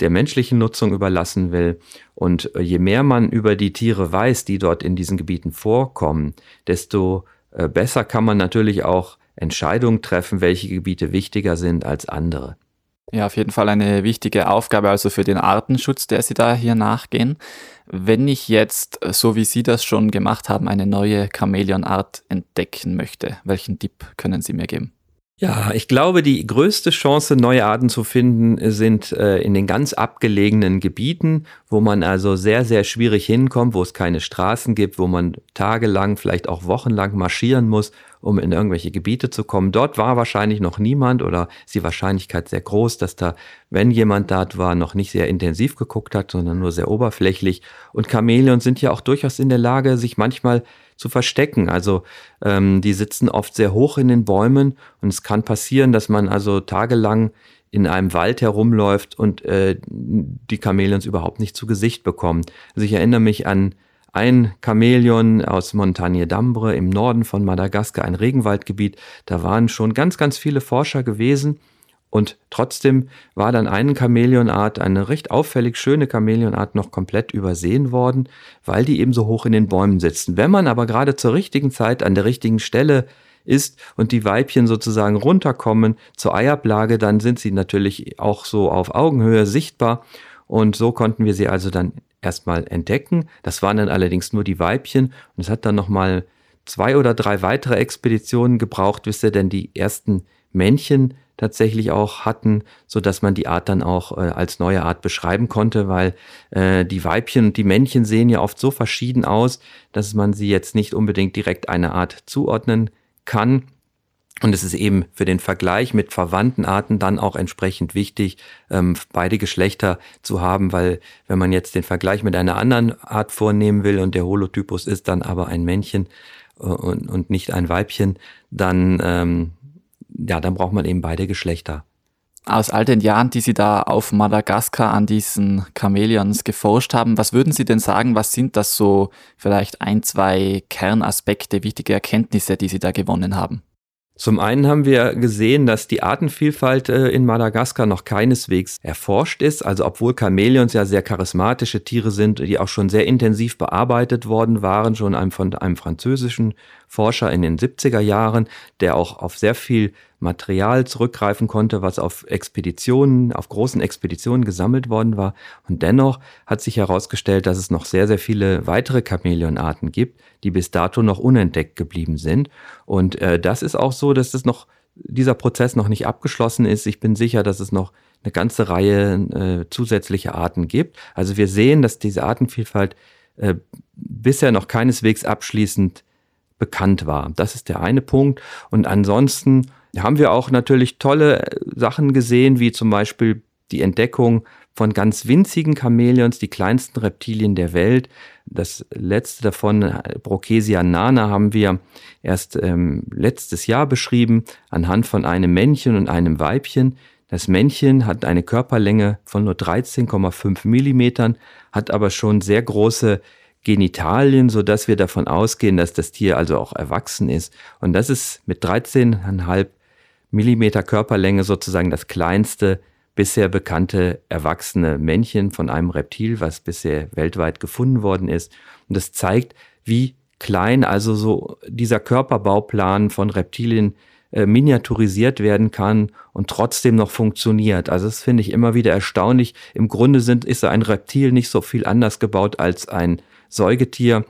der menschlichen Nutzung überlassen will. Und äh, je mehr man über die Tiere weiß, die dort in diesen Gebieten vorkommen, desto äh, besser kann man natürlich auch Entscheidungen treffen, welche Gebiete wichtiger sind als andere. Ja, auf jeden Fall eine wichtige Aufgabe also für den Artenschutz, der Sie da hier nachgehen. Wenn ich jetzt, äh, so wie Sie das schon gemacht haben, eine neue Chamäleonart entdecken möchte, welchen Tipp können Sie mir geben? Ja, ich glaube, die größte Chance, neue Arten zu finden, sind äh, in den ganz abgelegenen Gebieten, wo man also sehr, sehr schwierig hinkommt, wo es keine Straßen gibt, wo man tagelang, vielleicht auch wochenlang marschieren muss, um in irgendwelche Gebiete zu kommen. Dort war wahrscheinlich noch niemand oder ist die Wahrscheinlichkeit sehr groß, dass da, wenn jemand dort war, noch nicht sehr intensiv geguckt hat, sondern nur sehr oberflächlich. Und Chamäleons sind ja auch durchaus in der Lage, sich manchmal zu verstecken. Also ähm, die sitzen oft sehr hoch in den Bäumen und es kann passieren, dass man also tagelang in einem Wald herumläuft und äh, die Chamäleons überhaupt nicht zu Gesicht bekommt. Also ich erinnere mich an ein Chamäleon aus Montagne d'Ambre im Norden von Madagaskar, ein Regenwaldgebiet. Da waren schon ganz, ganz viele Forscher gewesen und trotzdem war dann eine Chamäleonart, eine recht auffällig schöne Chamäleonart, noch komplett übersehen worden, weil die eben so hoch in den Bäumen sitzen. Wenn man aber gerade zur richtigen Zeit an der richtigen Stelle ist und die Weibchen sozusagen runterkommen zur Eiablage, dann sind sie natürlich auch so auf Augenhöhe sichtbar. Und so konnten wir sie also dann erstmal entdecken. Das waren dann allerdings nur die Weibchen und es hat dann nochmal zwei oder drei weitere Expeditionen gebraucht, bis er denn die ersten Männchen tatsächlich auch hatten, so dass man die Art dann auch äh, als neue Art beschreiben konnte, weil äh, die Weibchen und die Männchen sehen ja oft so verschieden aus, dass man sie jetzt nicht unbedingt direkt einer Art zuordnen kann. Und es ist eben für den Vergleich mit verwandten Arten dann auch entsprechend wichtig, ähm, beide Geschlechter zu haben, weil wenn man jetzt den Vergleich mit einer anderen Art vornehmen will und der Holotypus ist dann aber ein Männchen äh, und, und nicht ein Weibchen, dann ähm, ja, dann braucht man eben beide Geschlechter. Aus all den Jahren, die Sie da auf Madagaskar an diesen Chamäleons geforscht haben, was würden Sie denn sagen, was sind das so vielleicht ein, zwei Kernaspekte, wichtige Erkenntnisse, die Sie da gewonnen haben? Zum einen haben wir gesehen, dass die Artenvielfalt äh, in Madagaskar noch keineswegs erforscht ist. Also obwohl Chamäleons ja sehr charismatische Tiere sind, die auch schon sehr intensiv bearbeitet worden waren, schon von einem französischen Forscher in den 70er Jahren, der auch auf sehr viel Material zurückgreifen konnte, was auf Expeditionen, auf großen Expeditionen gesammelt worden war. Und dennoch hat sich herausgestellt, dass es noch sehr, sehr viele weitere Chamäleonarten gibt, die bis dato noch unentdeckt geblieben sind. Und äh, das ist auch so, dass das noch dieser Prozess noch nicht abgeschlossen ist. Ich bin sicher, dass es noch eine ganze Reihe äh, zusätzlicher Arten gibt. Also wir sehen, dass diese Artenvielfalt äh, bisher noch keineswegs abschließend bekannt war. Das ist der eine Punkt. Und ansonsten haben wir auch natürlich tolle äh, Sachen gesehen, wie zum Beispiel die Entdeckung von ganz winzigen Chamäleons, die kleinsten Reptilien der Welt. Das letzte davon, Brochesia nana, haben wir erst ähm, letztes Jahr beschrieben, anhand von einem Männchen und einem Weibchen. Das Männchen hat eine Körperlänge von nur 13,5 Millimetern, hat aber schon sehr große Genitalien, so dass wir davon ausgehen, dass das Tier also auch erwachsen ist. Und das ist mit 13,5 Millimeter Körperlänge sozusagen das kleinste bisher bekannte erwachsene Männchen von einem Reptil, was bisher weltweit gefunden worden ist. Und das zeigt, wie klein also so dieser Körperbauplan von Reptilien äh, miniaturisiert werden kann und trotzdem noch funktioniert. Also das finde ich immer wieder erstaunlich. Im Grunde sind, ist ein Reptil nicht so viel anders gebaut als ein Säugetier.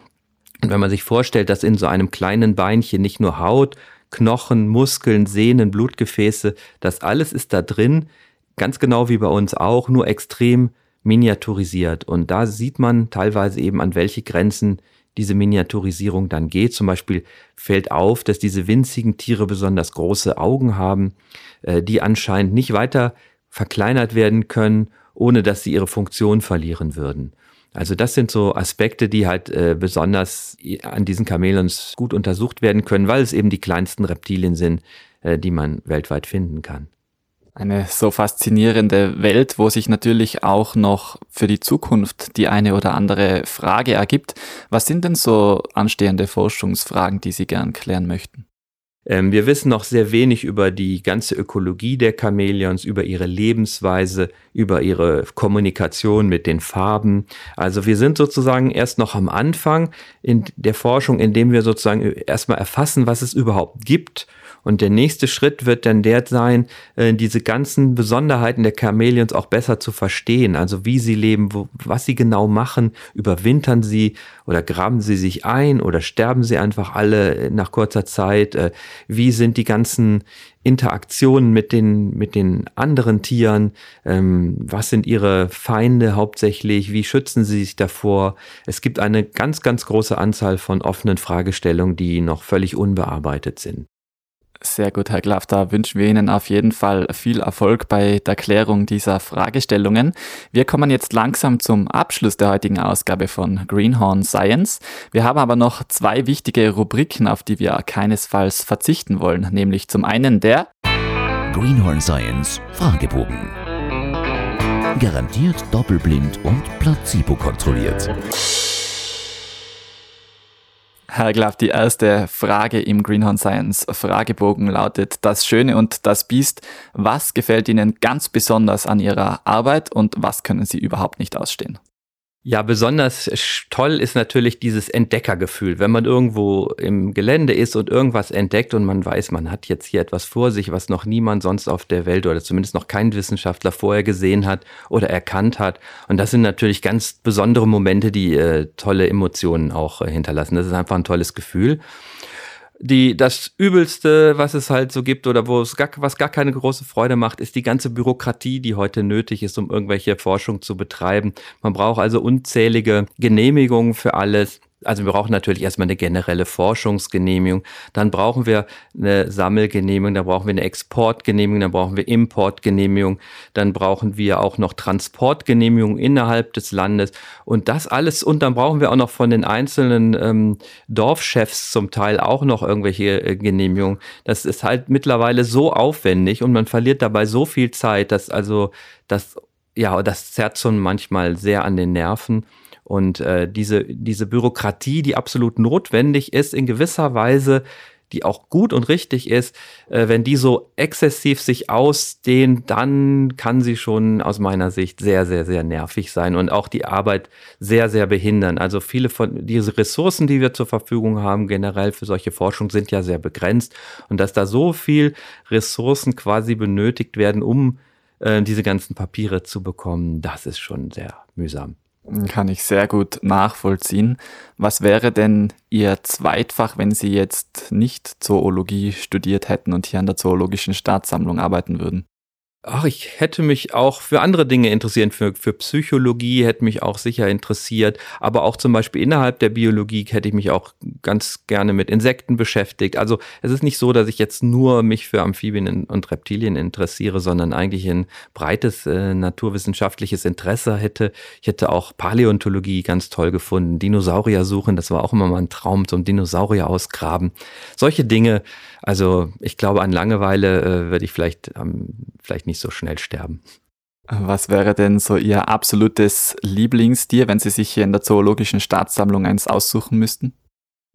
Und wenn man sich vorstellt, dass in so einem kleinen Beinchen nicht nur Haut, Knochen, Muskeln, Sehnen, Blutgefäße, das alles ist da drin, ganz genau wie bei uns auch, nur extrem miniaturisiert. Und da sieht man teilweise eben, an welche Grenzen diese Miniaturisierung dann geht. Zum Beispiel fällt auf, dass diese winzigen Tiere besonders große Augen haben, äh, die anscheinend nicht weiter verkleinert werden können, ohne dass sie ihre Funktion verlieren würden. Also das sind so Aspekte, die halt äh, besonders an diesen Chamäleons gut untersucht werden können, weil es eben die kleinsten Reptilien sind, äh, die man weltweit finden kann. Eine so faszinierende Welt, wo sich natürlich auch noch für die Zukunft die eine oder andere Frage ergibt. Was sind denn so anstehende Forschungsfragen, die Sie gern klären möchten? Ähm, wir wissen noch sehr wenig über die ganze Ökologie der Chamäleons, über ihre Lebensweise, über ihre Kommunikation mit den Farben. Also wir sind sozusagen erst noch am Anfang in der Forschung, indem wir sozusagen erstmal erfassen, was es überhaupt gibt und der nächste Schritt wird dann der sein, äh, diese ganzen Besonderheiten der Chamäleons auch besser zu verstehen. Also wie sie leben, wo, was sie genau machen, überwintern sie oder graben sie sich ein oder sterben sie einfach alle nach kurzer Zeit? Äh, wie sind die ganzen Interaktionen mit den, mit den anderen Tieren? Ähm, was sind ihre Feinde hauptsächlich? Wie schützen sie sich davor? Es gibt eine ganz, ganz große Anzahl von offenen Fragestellungen, die noch völlig unbearbeitet sind. Sehr gut, Herr Klaff. Da wünschen wir Ihnen auf jeden Fall viel Erfolg bei der Klärung dieser Fragestellungen. Wir kommen jetzt langsam zum Abschluss der heutigen Ausgabe von Greenhorn Science. Wir haben aber noch zwei wichtige Rubriken, auf die wir keinesfalls verzichten wollen, nämlich zum einen der Greenhorn Science Fragebogen. Garantiert doppelblind und placebo kontrolliert. Herr Glaff, die erste Frage im Greenhorn Science Fragebogen lautet, das Schöne und das Biest, was gefällt Ihnen ganz besonders an Ihrer Arbeit und was können Sie überhaupt nicht ausstehen? Ja, besonders toll ist natürlich dieses Entdeckergefühl, wenn man irgendwo im Gelände ist und irgendwas entdeckt und man weiß, man hat jetzt hier etwas vor sich, was noch niemand sonst auf der Welt oder zumindest noch kein Wissenschaftler vorher gesehen hat oder erkannt hat. Und das sind natürlich ganz besondere Momente, die äh, tolle Emotionen auch äh, hinterlassen. Das ist einfach ein tolles Gefühl die, das Übelste, was es halt so gibt oder wo es gar, was gar keine große Freude macht, ist die ganze Bürokratie, die heute nötig ist, um irgendwelche Forschung zu betreiben. Man braucht also unzählige Genehmigungen für alles. Also wir brauchen natürlich erstmal eine generelle Forschungsgenehmigung, dann brauchen wir eine Sammelgenehmigung, dann brauchen wir eine Exportgenehmigung, dann brauchen wir Importgenehmigung, dann brauchen wir auch noch Transportgenehmigung innerhalb des Landes und das alles und dann brauchen wir auch noch von den einzelnen ähm, Dorfchefs zum Teil auch noch irgendwelche äh, Genehmigungen. Das ist halt mittlerweile so aufwendig und man verliert dabei so viel Zeit, dass also das ja, das zerrt schon manchmal sehr an den Nerven. Und äh, diese, diese Bürokratie, die absolut notwendig ist, in gewisser Weise die auch gut und richtig ist, äh, wenn die so exzessiv sich ausdehnt, dann kann sie schon aus meiner Sicht sehr, sehr, sehr nervig sein und auch die Arbeit sehr, sehr behindern. Also viele von diese Ressourcen, die wir zur Verfügung haben, generell für solche Forschung, sind ja sehr begrenzt. Und dass da so viel Ressourcen quasi benötigt werden, um äh, diese ganzen Papiere zu bekommen, das ist schon sehr mühsam. Kann ich sehr gut nachvollziehen. Was wäre denn Ihr Zweitfach, wenn Sie jetzt nicht Zoologie studiert hätten und hier an der Zoologischen Staatssammlung arbeiten würden? Ach, ich hätte mich auch für andere Dinge interessiert, für, für Psychologie hätte mich auch sicher interessiert, aber auch zum Beispiel innerhalb der Biologie hätte ich mich auch ganz gerne mit Insekten beschäftigt. Also es ist nicht so, dass ich jetzt nur mich für Amphibien und Reptilien interessiere, sondern eigentlich ein breites äh, naturwissenschaftliches Interesse hätte. Ich hätte auch Paläontologie ganz toll gefunden, Dinosaurier suchen, das war auch immer mal ein Traum, zum Dinosaurier ausgraben. Solche Dinge, also ich glaube, an Langeweile äh, würde ich vielleicht, ähm, vielleicht nicht so schnell sterben. Was wäre denn so Ihr absolutes Lieblingstier, wenn Sie sich hier in der Zoologischen Staatssammlung eins aussuchen müssten?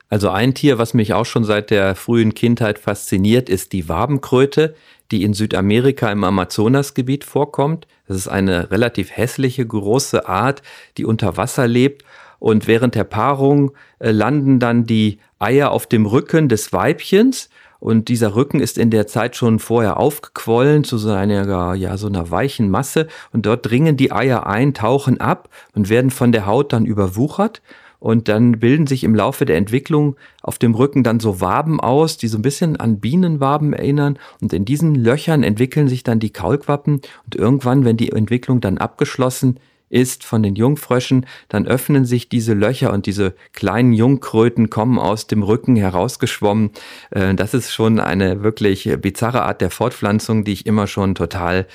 Also ein Tier, was mich auch schon seit der frühen Kindheit fasziniert, ist die Wabenkröte, die in Südamerika im Amazonasgebiet vorkommt. Das ist eine relativ hässliche, große Art, die unter Wasser lebt und während der Paarung äh, landen dann die Eier auf dem Rücken des Weibchens und dieser Rücken ist in der Zeit schon vorher aufgequollen zu so einer, ja, so einer weichen Masse. Und dort dringen die Eier ein, tauchen ab und werden von der Haut dann überwuchert. Und dann bilden sich im Laufe der Entwicklung auf dem Rücken dann so Waben aus, die so ein bisschen an Bienenwaben erinnern. Und in diesen Löchern entwickeln sich dann die Kaulquappen. Und irgendwann, wenn die Entwicklung dann abgeschlossen ist von den Jungfröschen, dann öffnen sich diese Löcher und diese kleinen Jungkröten kommen aus dem Rücken herausgeschwommen. Äh, das ist schon eine wirklich bizarre Art der Fortpflanzung, die ich immer schon total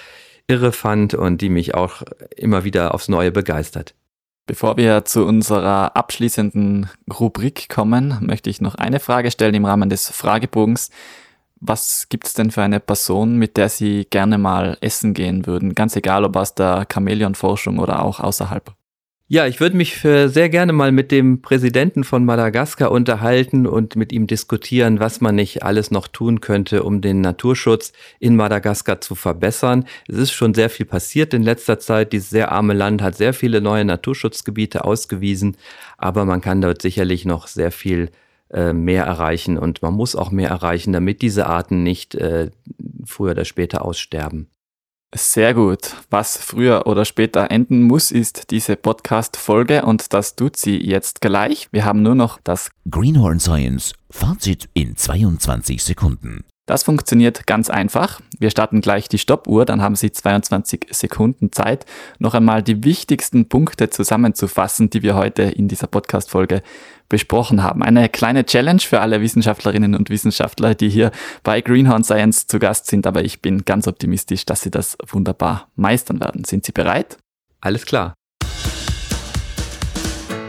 irre fand und die mich auch immer wieder aufs Neue begeistert. Bevor wir zu unserer abschließenden Rubrik kommen, möchte ich noch eine Frage stellen im Rahmen des Fragebogens. Was gibt es denn für eine Person, mit der Sie gerne mal essen gehen würden? Ganz egal, ob aus der Chamäleon-Forschung oder auch außerhalb. Ja, ich würde mich sehr gerne mal mit dem Präsidenten von Madagaskar unterhalten und mit ihm diskutieren, was man nicht alles noch tun könnte, um den Naturschutz in Madagaskar zu verbessern. Es ist schon sehr viel passiert in letzter Zeit. Dieses sehr arme Land hat sehr viele neue Naturschutzgebiete ausgewiesen, aber man kann dort sicherlich noch sehr viel äh, mehr erreichen und man muss auch mehr erreichen, damit diese Arten nicht äh, früher oder später aussterben. Sehr gut. Was früher oder später enden muss, ist diese Podcast-Folge und das tut sie jetzt gleich. Wir haben nur noch das Greenhorn Science Fazit in 22 Sekunden. Das funktioniert ganz einfach. Wir starten gleich die Stoppuhr, dann haben Sie 22 Sekunden Zeit, noch einmal die wichtigsten Punkte zusammenzufassen, die wir heute in dieser Podcast-Folge besprochen haben. Eine kleine Challenge für alle Wissenschaftlerinnen und Wissenschaftler, die hier bei Greenhorn Science zu Gast sind, aber ich bin ganz optimistisch, dass Sie das wunderbar meistern werden. Sind Sie bereit? Alles klar.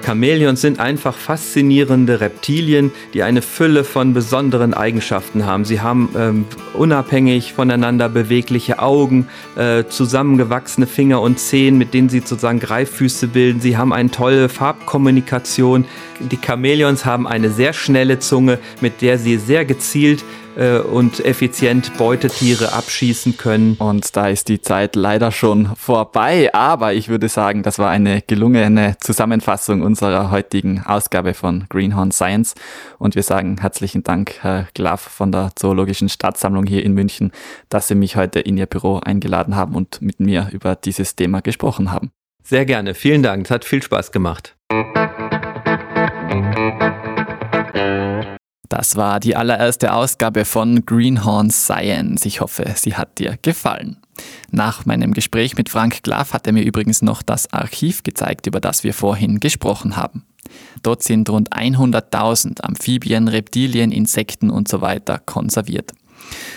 Chamäleons sind einfach faszinierende Reptilien, die eine Fülle von besonderen Eigenschaften haben. Sie haben ähm, unabhängig voneinander bewegliche Augen, äh, zusammengewachsene Finger und Zehen, mit denen sie sozusagen Greiffüße bilden. Sie haben eine tolle Farbkommunikation. Die Chamäleons haben eine sehr schnelle Zunge, mit der sie sehr gezielt äh, und effizient Beutetiere abschießen können. Und da ist die Zeit leider schon vorbei, aber ich würde sagen, das war eine gelungene Zusammenfassung unserer heutigen Ausgabe von Greenhorn Science. Und wir sagen herzlichen Dank, Herr Glaff von der Zoologischen Stadtsammlung hier in München, dass Sie mich heute in Ihr Büro eingeladen haben und mit mir über dieses Thema gesprochen haben. Sehr gerne, vielen Dank, es hat viel Spaß gemacht. Das war die allererste Ausgabe von Greenhorn Science. Ich hoffe, sie hat dir gefallen. Nach meinem Gespräch mit Frank Glaff hat er mir übrigens noch das Archiv gezeigt, über das wir vorhin gesprochen haben. Dort sind rund 100.000 Amphibien, Reptilien, Insekten und so konserviert.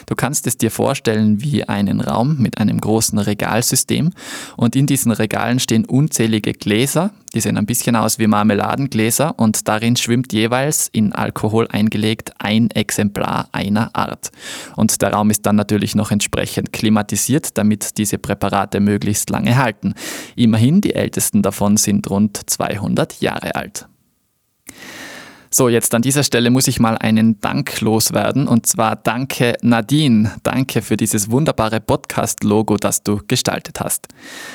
Du kannst es dir vorstellen wie einen Raum mit einem großen Regalsystem und in diesen Regalen stehen unzählige Gläser, die sehen ein bisschen aus wie Marmeladengläser und darin schwimmt jeweils in Alkohol eingelegt ein Exemplar einer Art. Und der Raum ist dann natürlich noch entsprechend klimatisiert, damit diese Präparate möglichst lange halten. Immerhin, die ältesten davon sind rund 200 Jahre alt. So, jetzt an dieser Stelle muss ich mal einen Dank loswerden und zwar danke Nadine. Danke für dieses wunderbare Podcast-Logo, das du gestaltet hast.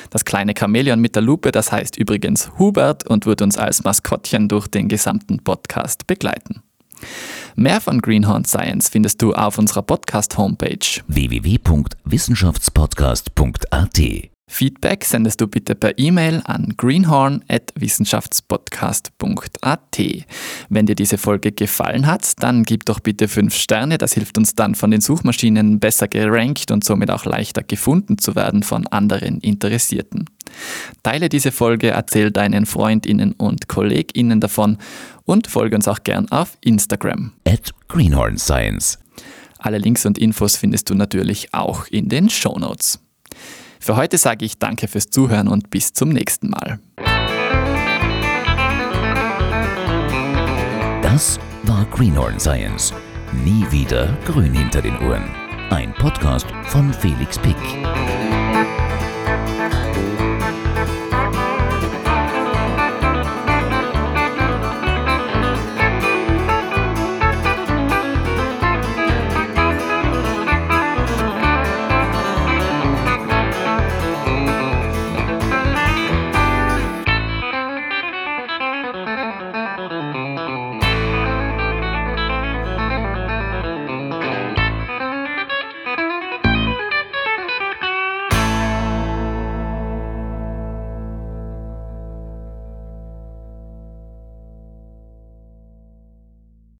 Das kleine Chamäleon mit der Lupe, das heißt übrigens Hubert und wird uns als Maskottchen durch den gesamten Podcast begleiten. Mehr von Greenhorn Science findest du auf unserer Podcast-Homepage www.wissenschaftspodcast.at. Feedback sendest du bitte per E-Mail an greenhorn.wissenschaftspodcast.at. Wenn dir diese Folge gefallen hat, dann gib doch bitte 5 Sterne. Das hilft uns dann von den Suchmaschinen besser gerankt und somit auch leichter gefunden zu werden von anderen Interessierten. Teile diese Folge, erzähl deinen Freundinnen und Kolleginnen davon und folge uns auch gern auf Instagram. At Greenhorn Science. Alle Links und Infos findest du natürlich auch in den Show Notes. Für heute sage ich danke fürs Zuhören und bis zum nächsten Mal. Das war Greenhorn Science. Nie wieder grün hinter den Ohren. Ein Podcast von Felix Pick.